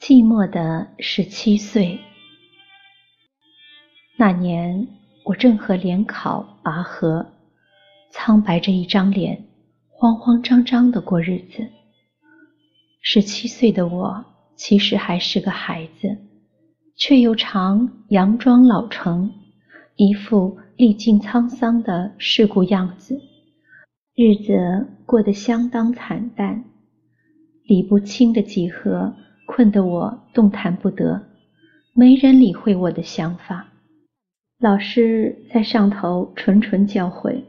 寂寞的十七岁，那年我正和联考拔河，苍白着一张脸，慌慌张张的过日子。十七岁的我其实还是个孩子，却又常佯装老成，一副历尽沧桑的世故样子，日子过得相当惨淡，理不清的几何。困得我动弹不得，没人理会我的想法。老师在上头谆谆教诲，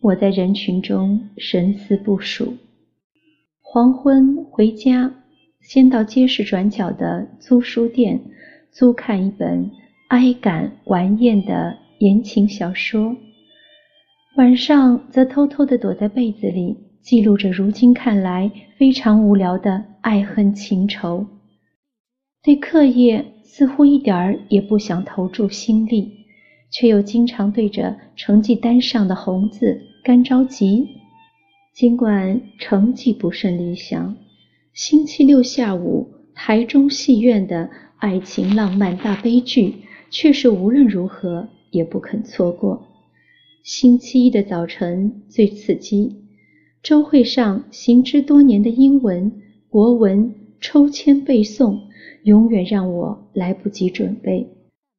我在人群中神思不属。黄昏回家，先到街市转角的租书店租看一本哀感顽艳的言情小说，晚上则偷偷地躲在被子里记录着如今看来非常无聊的爱恨情仇。对课业似乎一点儿也不想投注心力，却又经常对着成绩单上的红字干着急。尽管成绩不甚理想，星期六下午台中戏院的爱情浪漫大悲剧却是无论如何也不肯错过。星期一的早晨最刺激，周会上行之多年的英文、国文抽签背诵。永远让我来不及准备，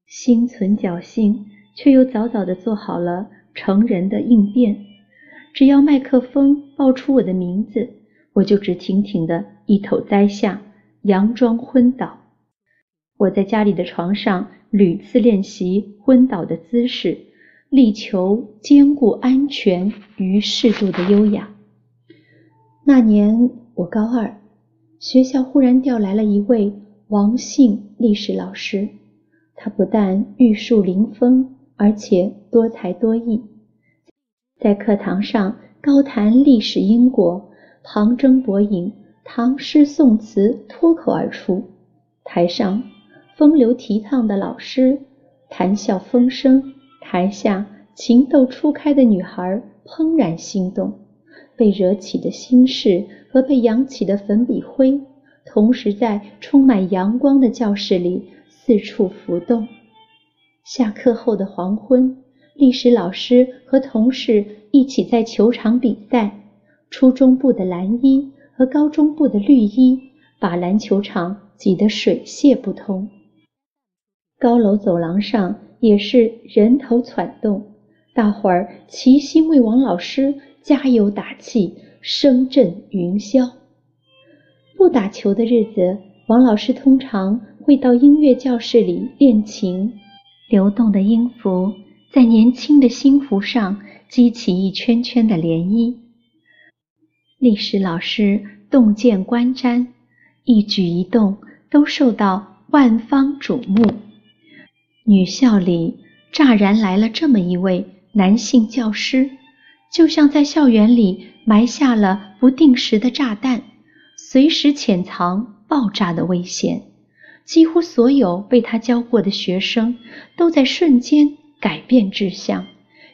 心存侥幸，却又早早的做好了成人的应变。只要麦克风报出我的名字，我就直挺挺的一头栽下，佯装昏倒。我在家里的床上屡次练习昏倒的姿势，力求兼顾安全与适度的优雅。那年我高二，学校忽然调来了一位。王姓历史老师，他不但玉树临风，而且多才多艺。在课堂上高谈历史因果，旁征博引，唐诗宋词脱口而出。台上风流倜傥的老师谈笑风生，台下情窦初开的女孩怦然心动，被惹起的心事和被扬起的粉笔灰。同时，在充满阳光的教室里四处浮动。下课后的黄昏，历史老师和同事一起在球场比赛。初中部的蓝衣和高中部的绿衣把篮球场挤得水泄不通。高楼走廊上也是人头攒动，大伙儿齐心为王老师加油打气，声震云霄。不打球的日子，王老师通常会到音乐教室里练琴。流动的音符在年轻的心符上激起一圈圈的涟漪。历史老师洞见观瞻，一举一动都受到万方瞩目。女校里乍然来了这么一位男性教师，就像在校园里埋下了不定时的炸弹。随时潜藏爆炸的危险，几乎所有被他教过的学生都在瞬间改变志向，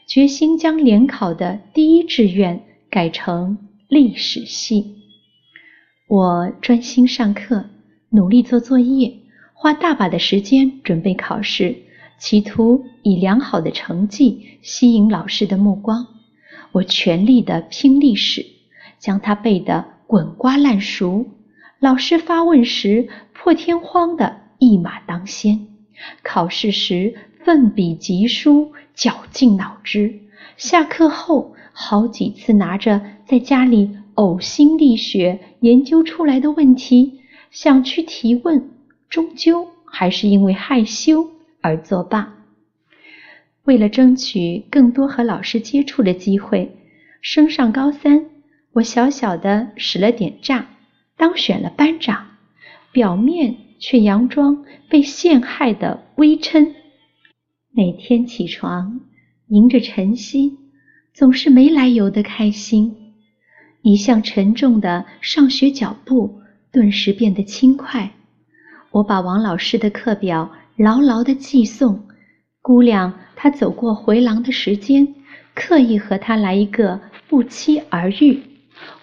决心将联考的第一志愿改成历史系。我专心上课，努力做作业，花大把的时间准备考试，企图以良好的成绩吸引老师的目光。我全力的拼历史，将它背得。滚瓜烂熟，老师发问时破天荒的一马当先，考试时奋笔疾书，绞尽脑汁。下课后好几次拿着在家里呕心沥血研究出来的问题想去提问，终究还是因为害羞而作罢。为了争取更多和老师接触的机会，升上高三。我小小的使了点诈，当选了班长，表面却佯装被陷害的微嗔。每天起床，迎着晨曦，总是没来由的开心。一向沉重的上学脚步顿时变得轻快。我把王老师的课表牢牢的记诵，估量他走过回廊的时间，刻意和他来一个不期而遇。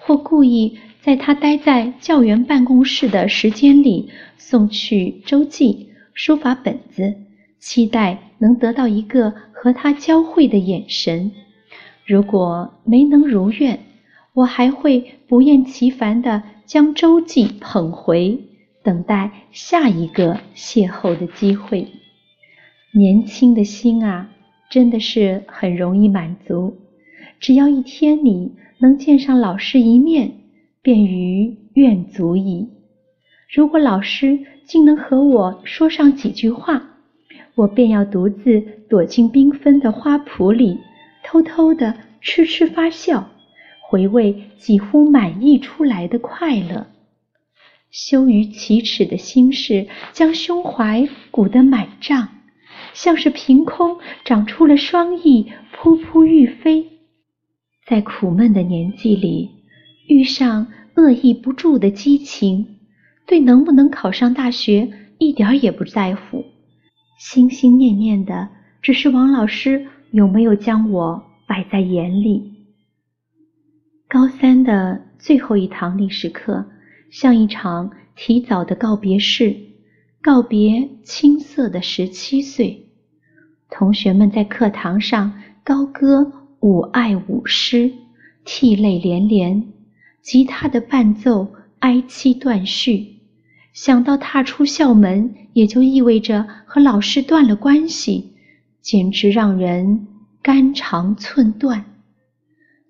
或故意在他待在教员办公室的时间里送去周记、书法本子，期待能得到一个和他交汇的眼神。如果没能如愿，我还会不厌其烦地将周记捧回，等待下一个邂逅的机会。年轻的心啊，真的是很容易满足。只要一天里能见上老师一面，便于愿足矣。如果老师竟能和我说上几句话，我便要独自躲进缤纷的花圃里，偷偷的痴痴发笑，回味几乎满溢出来的快乐。羞于启齿的心事，将胸怀鼓得满胀。像是凭空长出了双翼，扑扑欲飞。在苦闷的年纪里，遇上恶意不住的激情，对能不能考上大学一点也不在乎，心心念念的只是王老师有没有将我摆在眼里。高三的最后一堂历史课，像一场提早的告别式，告别青涩的十七岁。同学们在课堂上高歌五爱五诗，涕泪连连。吉他的伴奏哀凄断续，想到踏出校门也就意味着和老师断了关系，简直让人肝肠寸断。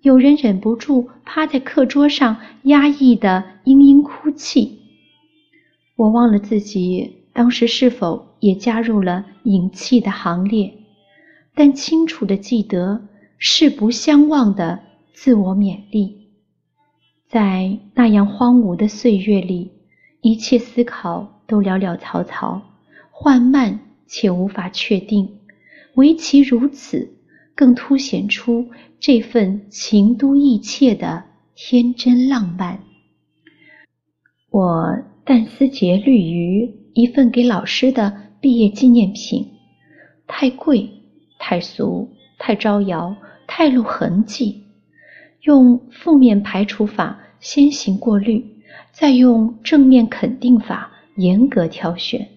有人忍不住趴在课桌上压抑的嘤嘤哭泣。我忘了自己当时是否也加入了隐泣的行列。但清楚的记得誓不相忘的自我勉励，在那样荒芜的岁月里，一切思考都潦潦草草，缓慢且无法确定。唯其如此，更凸显出这份情都意切的天真浪漫。我但思竭虑于一份给老师的毕业纪念品，太贵。太俗，太招摇，太露痕迹。用负面排除法先行过滤，再用正面肯定法严格挑选。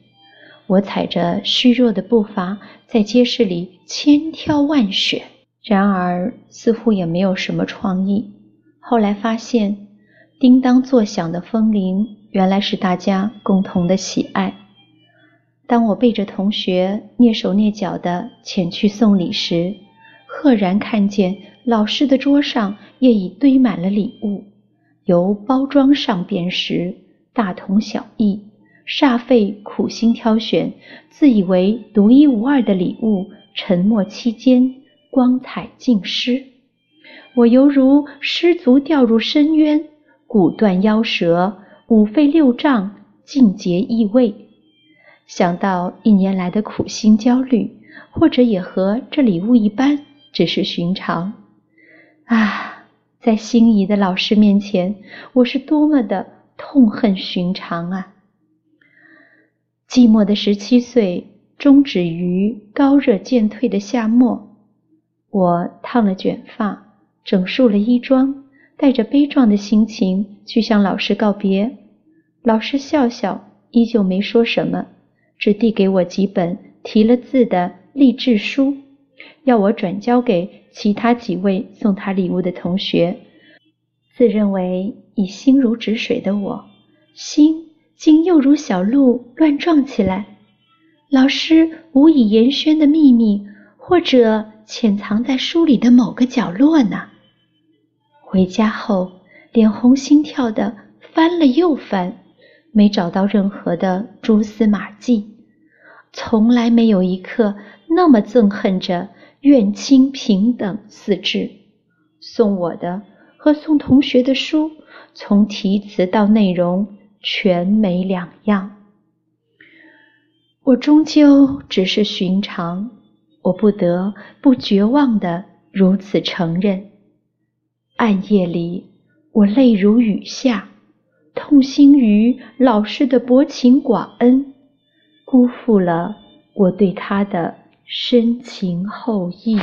我踩着虚弱的步伐在街市里千挑万选，然而似乎也没有什么创意。后来发现，叮当作响的风铃原来是大家共同的喜爱。当我背着同学蹑手蹑脚地前去送礼时，赫然看见老师的桌上也已堆满了礼物。由包装上辨识，大同小异，煞费苦心挑选，自以为独一无二的礼物，沉默期间光彩尽失。我犹如失足掉入深渊，骨断腰折，五肺六脏尽皆异味。想到一年来的苦心焦虑，或者也和这礼物一般，只是寻常。啊，在心仪的老师面前，我是多么的痛恨寻常啊！寂寞的十七岁终止于高热渐退的夏末。我烫了卷发，整束了衣装，带着悲壮的心情去向老师告别。老师笑笑，依旧没说什么。只递给我几本提了字的励志书，要我转交给其他几位送他礼物的同学。自认为已心如止水的我，心竟又如小鹿乱撞起来。老师无以言宣的秘密，或者潜藏在书里的某个角落呢？回家后，脸红心跳的翻了又翻，没找到任何的蛛丝马迹。从来没有一刻那么憎恨着愿亲平等四志。送我的和送同学的书，从题词到内容全没两样。我终究只是寻常，我不得不绝望的如此承认。暗夜里，我泪如雨下，痛心于老师的薄情寡恩。辜负了我对他的深情厚谊。